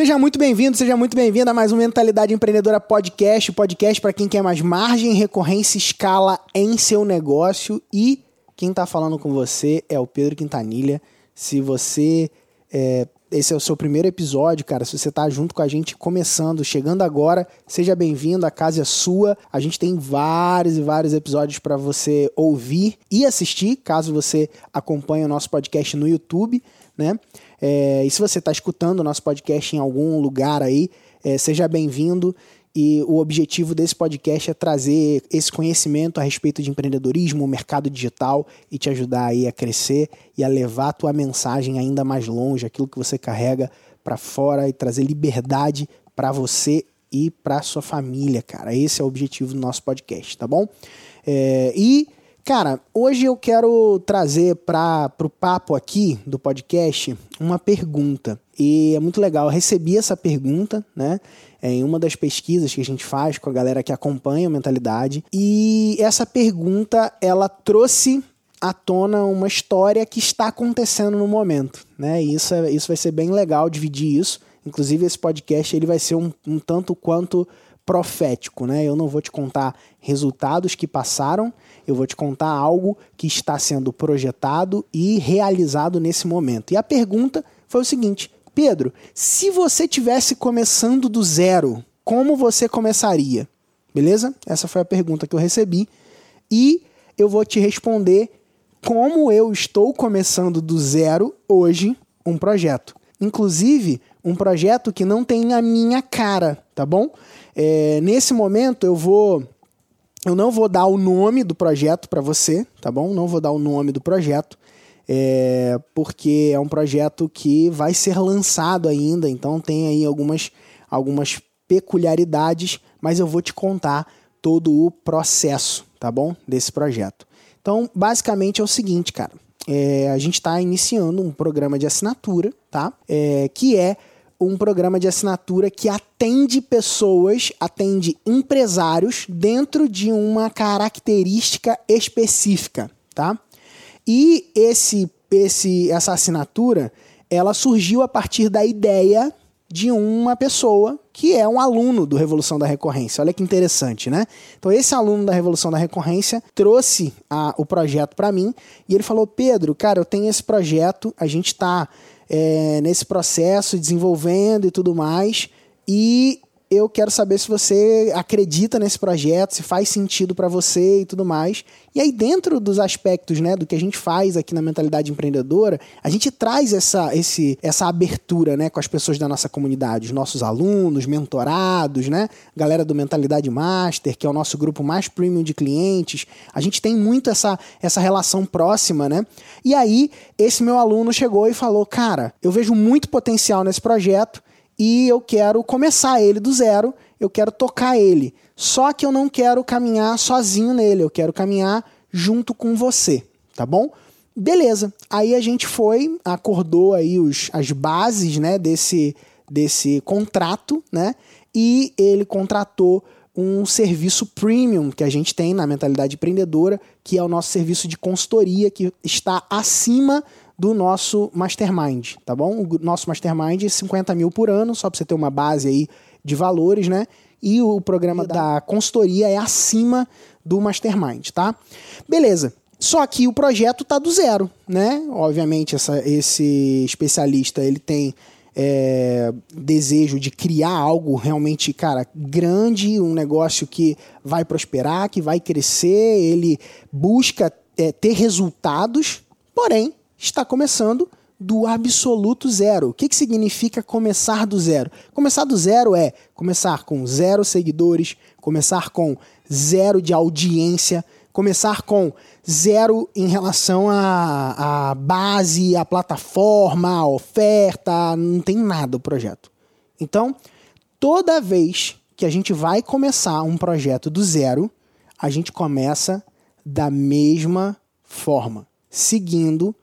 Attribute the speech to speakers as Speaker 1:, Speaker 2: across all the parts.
Speaker 1: Seja muito bem-vindo, seja muito bem-vinda a mais um Mentalidade Empreendedora Podcast, podcast para quem quer mais margem, recorrência, escala em seu negócio e quem está falando com você é o Pedro Quintanilha. Se você é, esse é o seu primeiro episódio, cara. Se você está junto com a gente começando, chegando agora, seja bem-vindo, a casa é sua. A gente tem vários e vários episódios para você ouvir e assistir, caso você acompanhe o nosso podcast no YouTube, né? É, e se você está escutando o nosso podcast em algum lugar aí, é, seja bem-vindo. E o objetivo desse podcast é trazer esse conhecimento a respeito de empreendedorismo, mercado digital e te ajudar aí a crescer e a levar a tua mensagem ainda mais longe, aquilo que você carrega para fora e trazer liberdade para você e para sua família, cara. Esse é o objetivo do nosso podcast, tá bom? É, e Cara, hoje eu quero trazer para o papo aqui do podcast uma pergunta. E é muito legal. Eu recebi essa pergunta, né? Em uma das pesquisas que a gente faz com a galera que acompanha a mentalidade. E essa pergunta, ela trouxe à tona uma história que está acontecendo no momento, né? E isso, é, isso vai ser bem legal dividir isso. Inclusive, esse podcast ele vai ser um, um tanto quanto profético, né? Eu não vou te contar resultados que passaram, eu vou te contar algo que está sendo projetado e realizado nesse momento. E a pergunta foi o seguinte: Pedro, se você tivesse começando do zero, como você começaria? Beleza? Essa foi a pergunta que eu recebi e eu vou te responder como eu estou começando do zero hoje um projeto. Inclusive, um projeto que não tem a minha cara, tá bom? É, nesse momento eu vou. Eu não vou dar o nome do projeto para você, tá bom? Não vou dar o nome do projeto, é, porque é um projeto que vai ser lançado ainda, então tem aí algumas, algumas peculiaridades, mas eu vou te contar todo o processo, tá bom? Desse projeto. Então, basicamente é o seguinte, cara. É, a gente está iniciando um programa de assinatura, tá? É, que é um programa de assinatura que atende pessoas, atende empresários dentro de uma característica específica, tá? E esse, esse, essa assinatura, ela surgiu a partir da ideia de uma pessoa que é um aluno do Revolução da Recorrência. Olha que interessante, né? Então, esse aluno da Revolução da Recorrência trouxe a, o projeto para mim e ele falou: Pedro, cara, eu tenho esse projeto, a gente está é, nesse processo, desenvolvendo e tudo mais. E eu quero saber se você acredita nesse projeto, se faz sentido para você e tudo mais. E aí, dentro dos aspectos né, do que a gente faz aqui na mentalidade empreendedora, a gente traz essa, esse, essa abertura né, com as pessoas da nossa comunidade, os nossos alunos, mentorados, né, galera do Mentalidade Master, que é o nosso grupo mais premium de clientes. A gente tem muito essa, essa relação próxima, né? E aí, esse meu aluno chegou e falou: Cara, eu vejo muito potencial nesse projeto e eu quero começar ele do zero, eu quero tocar ele. Só que eu não quero caminhar sozinho nele, eu quero caminhar junto com você, tá bom? Beleza. Aí a gente foi, acordou aí os, as bases, né, desse desse contrato, né? E ele contratou um serviço premium que a gente tem na mentalidade empreendedora, que é o nosso serviço de consultoria que está acima do nosso mastermind, tá bom? O nosso mastermind é 50 mil por ano, só para você ter uma base aí de valores, né? E o programa da consultoria é acima do mastermind, tá? Beleza. Só que o projeto tá do zero, né? Obviamente, essa, esse especialista ele tem é, desejo de criar algo realmente, cara, grande, um negócio que vai prosperar, que vai crescer, ele busca é, ter resultados, porém, está começando do absoluto zero. O que, que significa começar do zero? Começar do zero é começar com zero seguidores, começar com zero de audiência, começar com zero em relação à, base, à plataforma, à oferta, não tem nada o projeto. Então, toda vez que a gente vai começar um projeto do zero, a gente começa da mesma forma, seguindo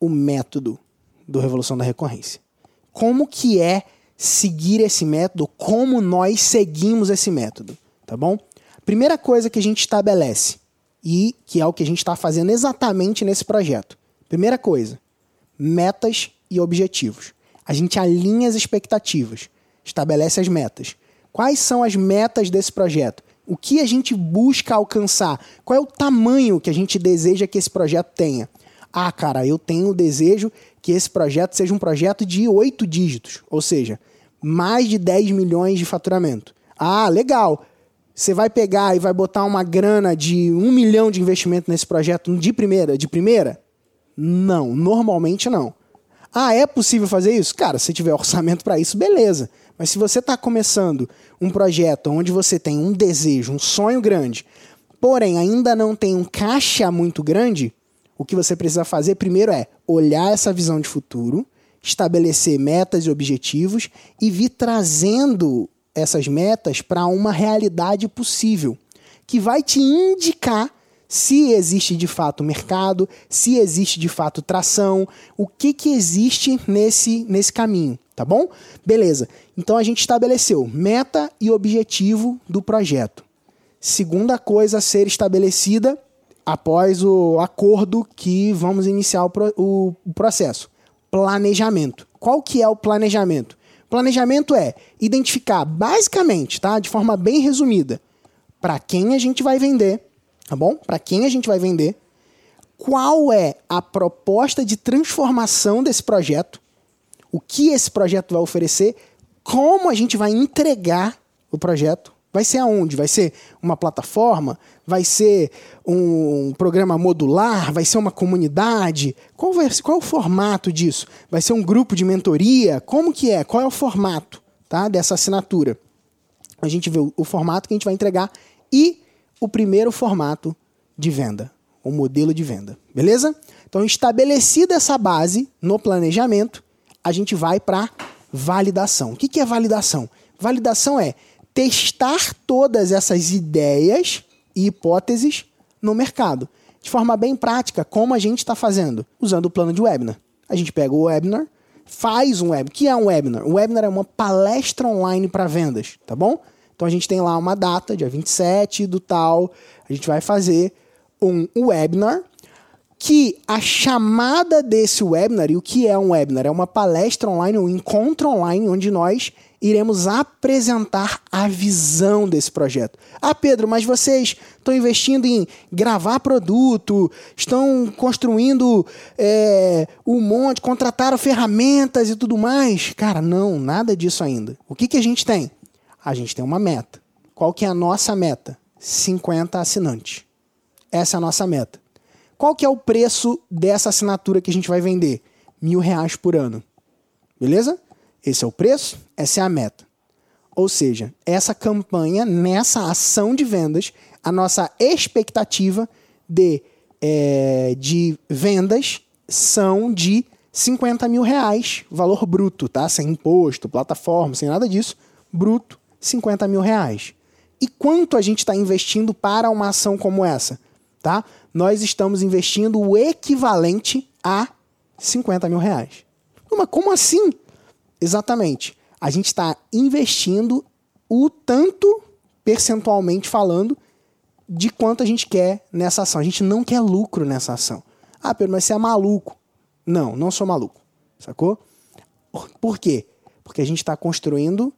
Speaker 1: o método do Revolução da Recorrência. Como que é seguir esse método? Como nós seguimos esse método, tá bom? Primeira coisa que a gente estabelece e que é o que a gente está fazendo exatamente nesse projeto. Primeira coisa, metas e objetivos. A gente alinha as expectativas. estabelece as metas. Quais são as metas desse projeto? O que a gente busca alcançar? Qual é o tamanho que a gente deseja que esse projeto tenha? Ah, cara, eu tenho o desejo que esse projeto seja um projeto de oito dígitos, ou seja, mais de 10 milhões de faturamento. Ah, legal. Você vai pegar e vai botar uma grana de um milhão de investimento nesse projeto de primeira? De primeira? Não, normalmente não. Ah, é possível fazer isso? Cara, se tiver orçamento para isso, beleza. Mas se você está começando um projeto onde você tem um desejo, um sonho grande, porém ainda não tem um caixa muito grande, o que você precisa fazer primeiro é olhar essa visão de futuro, estabelecer metas e objetivos e vir trazendo essas metas para uma realidade possível, que vai te indicar se existe de fato mercado, se existe de fato tração, o que, que existe nesse, nesse caminho, tá bom? Beleza. Então a gente estabeleceu meta e objetivo do projeto. Segunda coisa a ser estabelecida após o acordo que vamos iniciar o, o, o processo. Planejamento. Qual que é o planejamento? Planejamento é identificar basicamente, tá? De forma bem resumida, para quem a gente vai vender, tá bom? Para quem a gente vai vender, qual é a proposta de transformação desse projeto, o que esse projeto vai oferecer, como a gente vai entregar o projeto, vai ser aonde? Vai ser uma plataforma? Vai ser um programa modular? Vai ser uma comunidade? Qual, vai, qual é o formato disso? Vai ser um grupo de mentoria? Como que é? Qual é o formato tá, dessa assinatura? A gente vê o, o formato que a gente vai entregar e o primeiro formato de venda, o modelo de venda, beleza? Então, estabelecida essa base no planejamento, a gente vai para validação. O que, que é validação? Validação é testar todas essas ideias e hipóteses no mercado. De forma bem prática, como a gente está fazendo? Usando o plano de webinar. A gente pega o webinar, faz um webinar. O que é um webinar? Um webinar é uma palestra online para vendas, tá bom? Então a gente tem lá uma data, dia 27 do tal, a gente vai fazer um webinar que a chamada desse webinar, e o que é um webinar? É uma palestra online, um encontro online onde nós iremos apresentar a visão desse projeto. Ah, Pedro, mas vocês estão investindo em gravar produto, estão construindo é, um monte, contrataram ferramentas e tudo mais. Cara, não, nada disso ainda. O que, que a gente tem? a gente tem uma meta. Qual que é a nossa meta? 50 assinantes. Essa é a nossa meta. Qual que é o preço dessa assinatura que a gente vai vender? Mil reais por ano. Beleza? Esse é o preço, essa é a meta. Ou seja, essa campanha, nessa ação de vendas, a nossa expectativa de, é, de vendas são de 50 mil reais, valor bruto, tá? Sem imposto, plataforma, sem nada disso, bruto 50 mil reais. E quanto a gente está investindo para uma ação como essa? Tá? Nós estamos investindo o equivalente a 50 mil reais. Mas como assim? Exatamente. A gente está investindo o tanto, percentualmente falando, de quanto a gente quer nessa ação. A gente não quer lucro nessa ação. Ah, Pedro, mas você é maluco. Não, não sou maluco. Sacou? Por quê? Porque a gente está construindo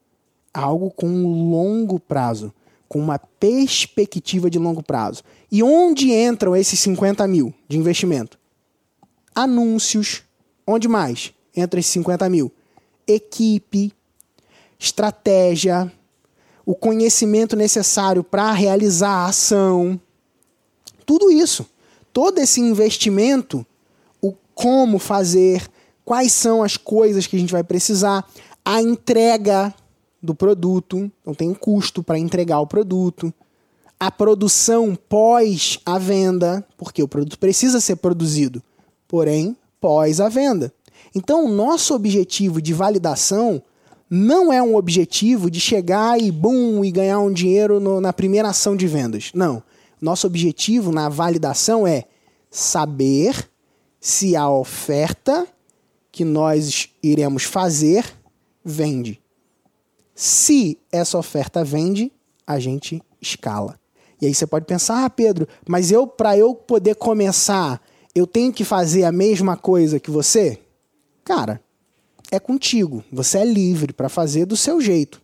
Speaker 1: algo com um longo prazo, com uma perspectiva de longo prazo. E onde entram esses 50 mil de investimento? Anúncios. Onde mais entra esses 50 mil? Equipe, estratégia, o conhecimento necessário para realizar a ação. Tudo isso. Todo esse investimento, o como fazer, quais são as coisas que a gente vai precisar, a entrega do produto, então tem um custo para entregar o produto. A produção pós a venda, porque o produto precisa ser produzido, porém pós a venda. Então, o nosso objetivo de validação não é um objetivo de chegar e bum e ganhar um dinheiro no, na primeira ação de vendas. Não. Nosso objetivo na validação é saber se a oferta que nós iremos fazer vende. Se essa oferta vende, a gente escala. E aí você pode pensar, ah, Pedro, mas eu para eu poder começar, eu tenho que fazer a mesma coisa que você? Cara, é contigo. Você é livre para fazer do seu jeito.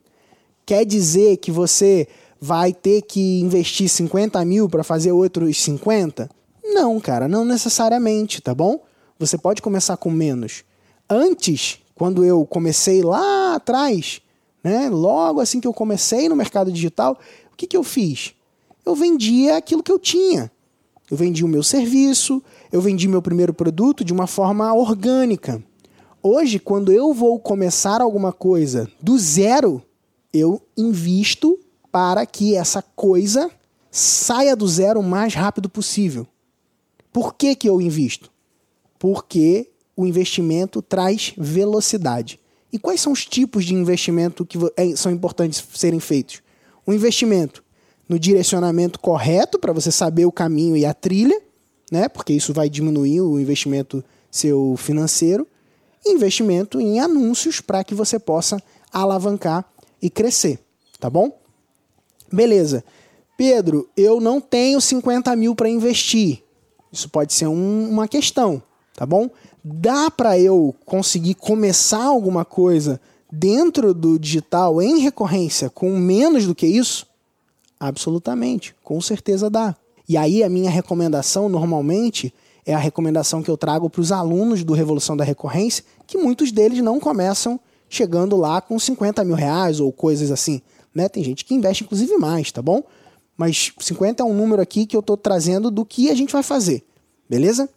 Speaker 1: Quer dizer que você vai ter que investir 50 mil para fazer outros 50? Não, cara, não necessariamente, tá bom? Você pode começar com menos. Antes, quando eu comecei lá atrás, né, logo assim que eu comecei no mercado digital, o que, que eu fiz? Eu vendia aquilo que eu tinha. Eu vendi o meu serviço, eu vendi meu primeiro produto de uma forma orgânica. Hoje, quando eu vou começar alguma coisa do zero, eu invisto para que essa coisa saia do zero o mais rápido possível. Por que, que eu invisto? Porque o investimento traz velocidade. E quais são os tipos de investimento que é, são importantes serem feitos? O investimento no direcionamento correto para você saber o caminho e a trilha, né? Porque isso vai diminuir o investimento seu financeiro investimento em anúncios para que você possa alavancar e crescer, tá bom? Beleza. Pedro, eu não tenho 50 mil para investir. Isso pode ser um, uma questão, tá bom? Dá para eu conseguir começar alguma coisa dentro do digital em recorrência com menos do que isso? Absolutamente, com certeza dá. E aí a minha recomendação normalmente é a recomendação que eu trago para os alunos do Revolução da Recorrência, que muitos deles não começam chegando lá com 50 mil reais ou coisas assim. Né? Tem gente que investe inclusive mais, tá bom? Mas 50 é um número aqui que eu estou trazendo do que a gente vai fazer, beleza?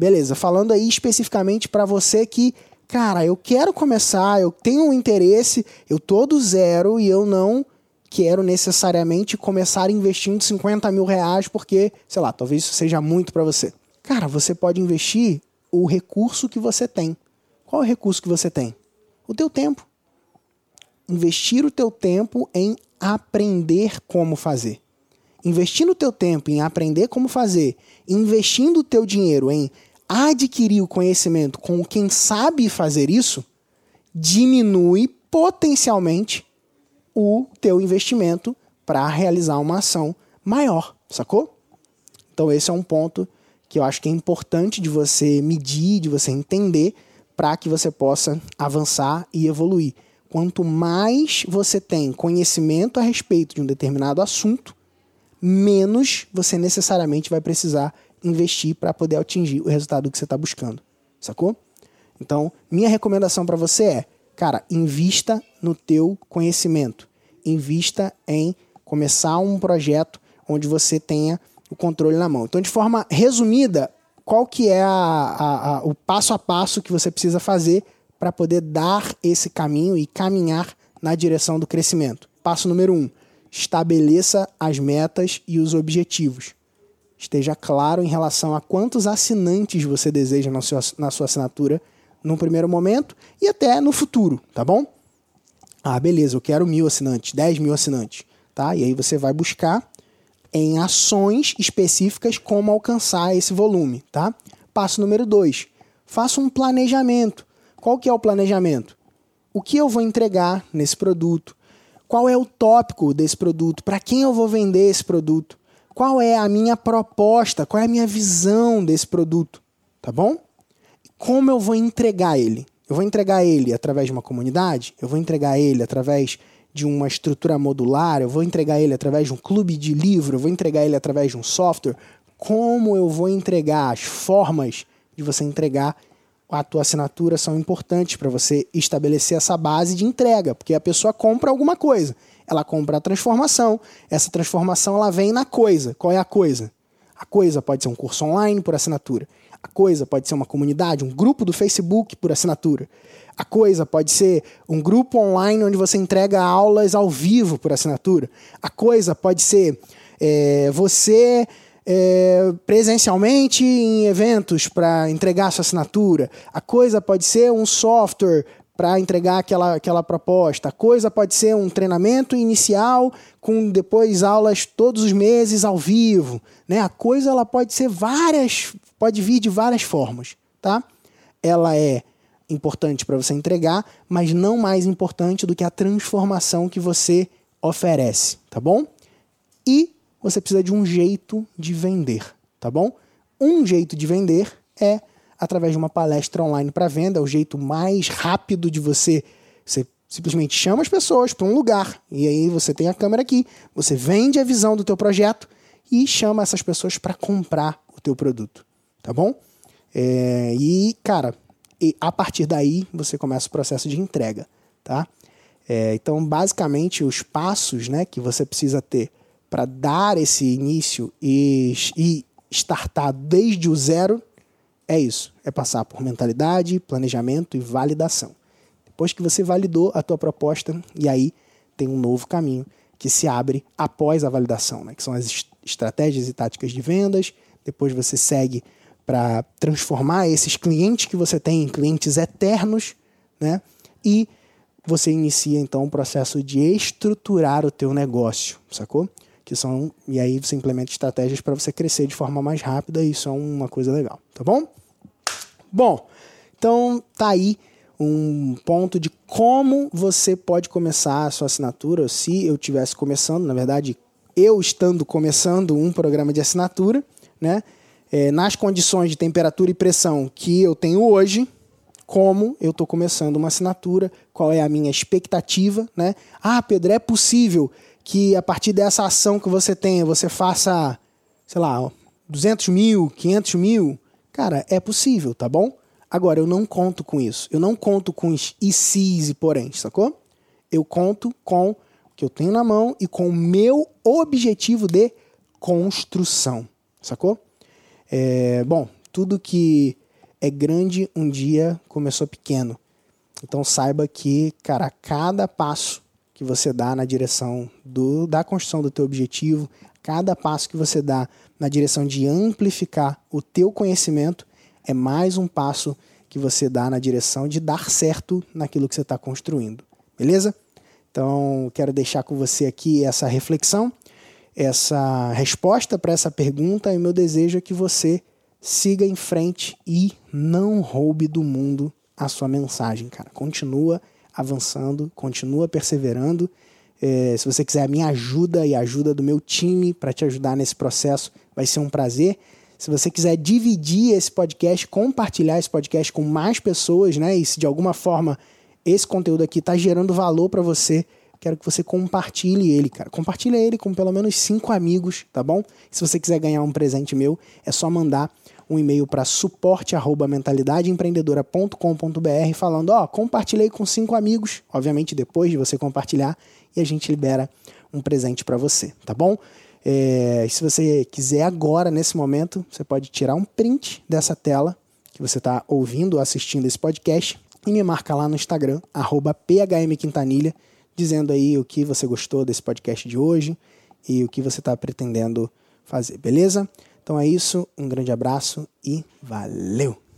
Speaker 1: Beleza, falando aí especificamente para você que, cara, eu quero começar, eu tenho um interesse, eu tô do zero e eu não quero necessariamente começar investindo 50 mil reais porque, sei lá, talvez isso seja muito para você. Cara, você pode investir o recurso que você tem. Qual é o recurso que você tem? O teu tempo. Investir o teu tempo em aprender como fazer. Investindo o teu tempo em aprender como fazer, investindo o teu dinheiro em adquirir o conhecimento com quem sabe fazer isso, diminui potencialmente o teu investimento para realizar uma ação maior, sacou? Então esse é um ponto que eu acho que é importante de você medir, de você entender, para que você possa avançar e evoluir. Quanto mais você tem conhecimento a respeito de um determinado assunto, menos você necessariamente vai precisar investir para poder atingir o resultado que você está buscando. Sacou? Então, minha recomendação para você é, cara, invista no teu conhecimento. Invista em começar um projeto onde você tenha o controle na mão. Então, de forma resumida, qual que é a, a, a, o passo a passo que você precisa fazer para poder dar esse caminho e caminhar na direção do crescimento? Passo número um: estabeleça as metas e os objetivos. Esteja claro em relação a quantos assinantes você deseja na sua, na sua assinatura no primeiro momento e até no futuro, tá bom? Ah, beleza, eu quero mil assinantes, dez mil assinantes, tá? E aí você vai buscar em ações específicas como alcançar esse volume, tá? Passo número dois, faça um planejamento. Qual que é o planejamento? O que eu vou entregar nesse produto? Qual é o tópico desse produto? Para quem eu vou vender esse produto? Qual é a minha proposta? Qual é a minha visão desse produto? Tá bom? Como eu vou entregar ele? Eu vou entregar ele através de uma comunidade? Eu vou entregar ele através de uma estrutura modular, eu vou entregar ele através de um clube de livro, eu vou entregar ele através de um software. Como eu vou entregar? As formas de você entregar a tua assinatura são importantes para você estabelecer essa base de entrega, porque a pessoa compra alguma coisa, ela compra a transformação, essa transformação ela vem na coisa. Qual é a coisa? A coisa pode ser um curso online por assinatura. A coisa pode ser uma comunidade, um grupo do Facebook por assinatura. A coisa pode ser um grupo online onde você entrega aulas ao vivo por assinatura. A coisa pode ser é, você é, presencialmente em eventos para entregar sua assinatura. A coisa pode ser um software para entregar aquela, aquela proposta. A coisa pode ser um treinamento inicial com depois aulas todos os meses ao vivo. Né? A coisa ela pode ser várias, pode vir de várias formas. Tá? Ela é importante para você entregar, mas não mais importante do que a transformação que você oferece, tá bom? E você precisa de um jeito de vender, tá bom? Um jeito de vender é através de uma palestra online para venda. É o jeito mais rápido de você. Você simplesmente chama as pessoas para um lugar e aí você tem a câmera aqui, você vende a visão do teu projeto e chama essas pessoas para comprar o teu produto, tá bom? É, e cara, e a partir daí você começa o processo de entrega, tá? É, então, basicamente, os passos né, que você precisa ter para dar esse início e, e startar desde o zero é isso: é passar por mentalidade, planejamento e validação. Depois que você validou a tua proposta, e aí tem um novo caminho que se abre após a validação, né? que são as estratégias e táticas de vendas. Depois você segue para transformar esses clientes que você tem em clientes eternos, né? E você inicia então o processo de estruturar o teu negócio, sacou? Que são e aí você implementa estratégias para você crescer de forma mais rápida, e isso é uma coisa legal, tá bom? Bom, então tá aí um ponto de como você pode começar a sua assinatura, se eu tivesse começando, na verdade, eu estando começando um programa de assinatura, né? é, nas condições de temperatura e pressão que eu tenho hoje, como eu estou começando uma assinatura, qual é a minha expectativa, né? Ah, Pedro, é possível que a partir dessa ação que você tenha, você faça, sei lá, 200 mil, 500 mil? Cara, é possível, tá bom? Agora, eu não conto com isso. Eu não conto com os ICs e porém, sacou? Eu conto com o que eu tenho na mão e com o meu objetivo de construção, sacou? É, bom, tudo que é grande um dia começou pequeno. Então saiba que, cara, cada passo que você dá na direção do, da construção do teu objetivo, cada passo que você dá na direção de amplificar o teu conhecimento, é mais um passo que você dá na direção de dar certo naquilo que você está construindo. Beleza? Então, quero deixar com você aqui essa reflexão essa resposta para essa pergunta e meu desejo é que você siga em frente e não roube do mundo a sua mensagem, cara. Continua avançando, continua perseverando. É, se você quiser a minha ajuda e a ajuda do meu time para te ajudar nesse processo, vai ser um prazer. Se você quiser dividir esse podcast, compartilhar esse podcast com mais pessoas, né? E se de alguma forma esse conteúdo aqui está gerando valor para você, quero que você compartilhe ele, cara. Compartilhe ele com pelo menos cinco amigos, tá bom? Se você quiser ganhar um presente meu, é só mandar um e-mail para suporte@mentalidadeempreendedora.com.br falando, ó, oh, compartilhei com cinco amigos, obviamente depois de você compartilhar e a gente libera um presente para você, tá bom? É, se você quiser agora, nesse momento, você pode tirar um print dessa tela que você está ouvindo ou assistindo esse podcast e me marca lá no Instagram, phmquintanilha, dizendo aí o que você gostou desse podcast de hoje e o que você está pretendendo fazer, beleza? Então é isso, um grande abraço e valeu!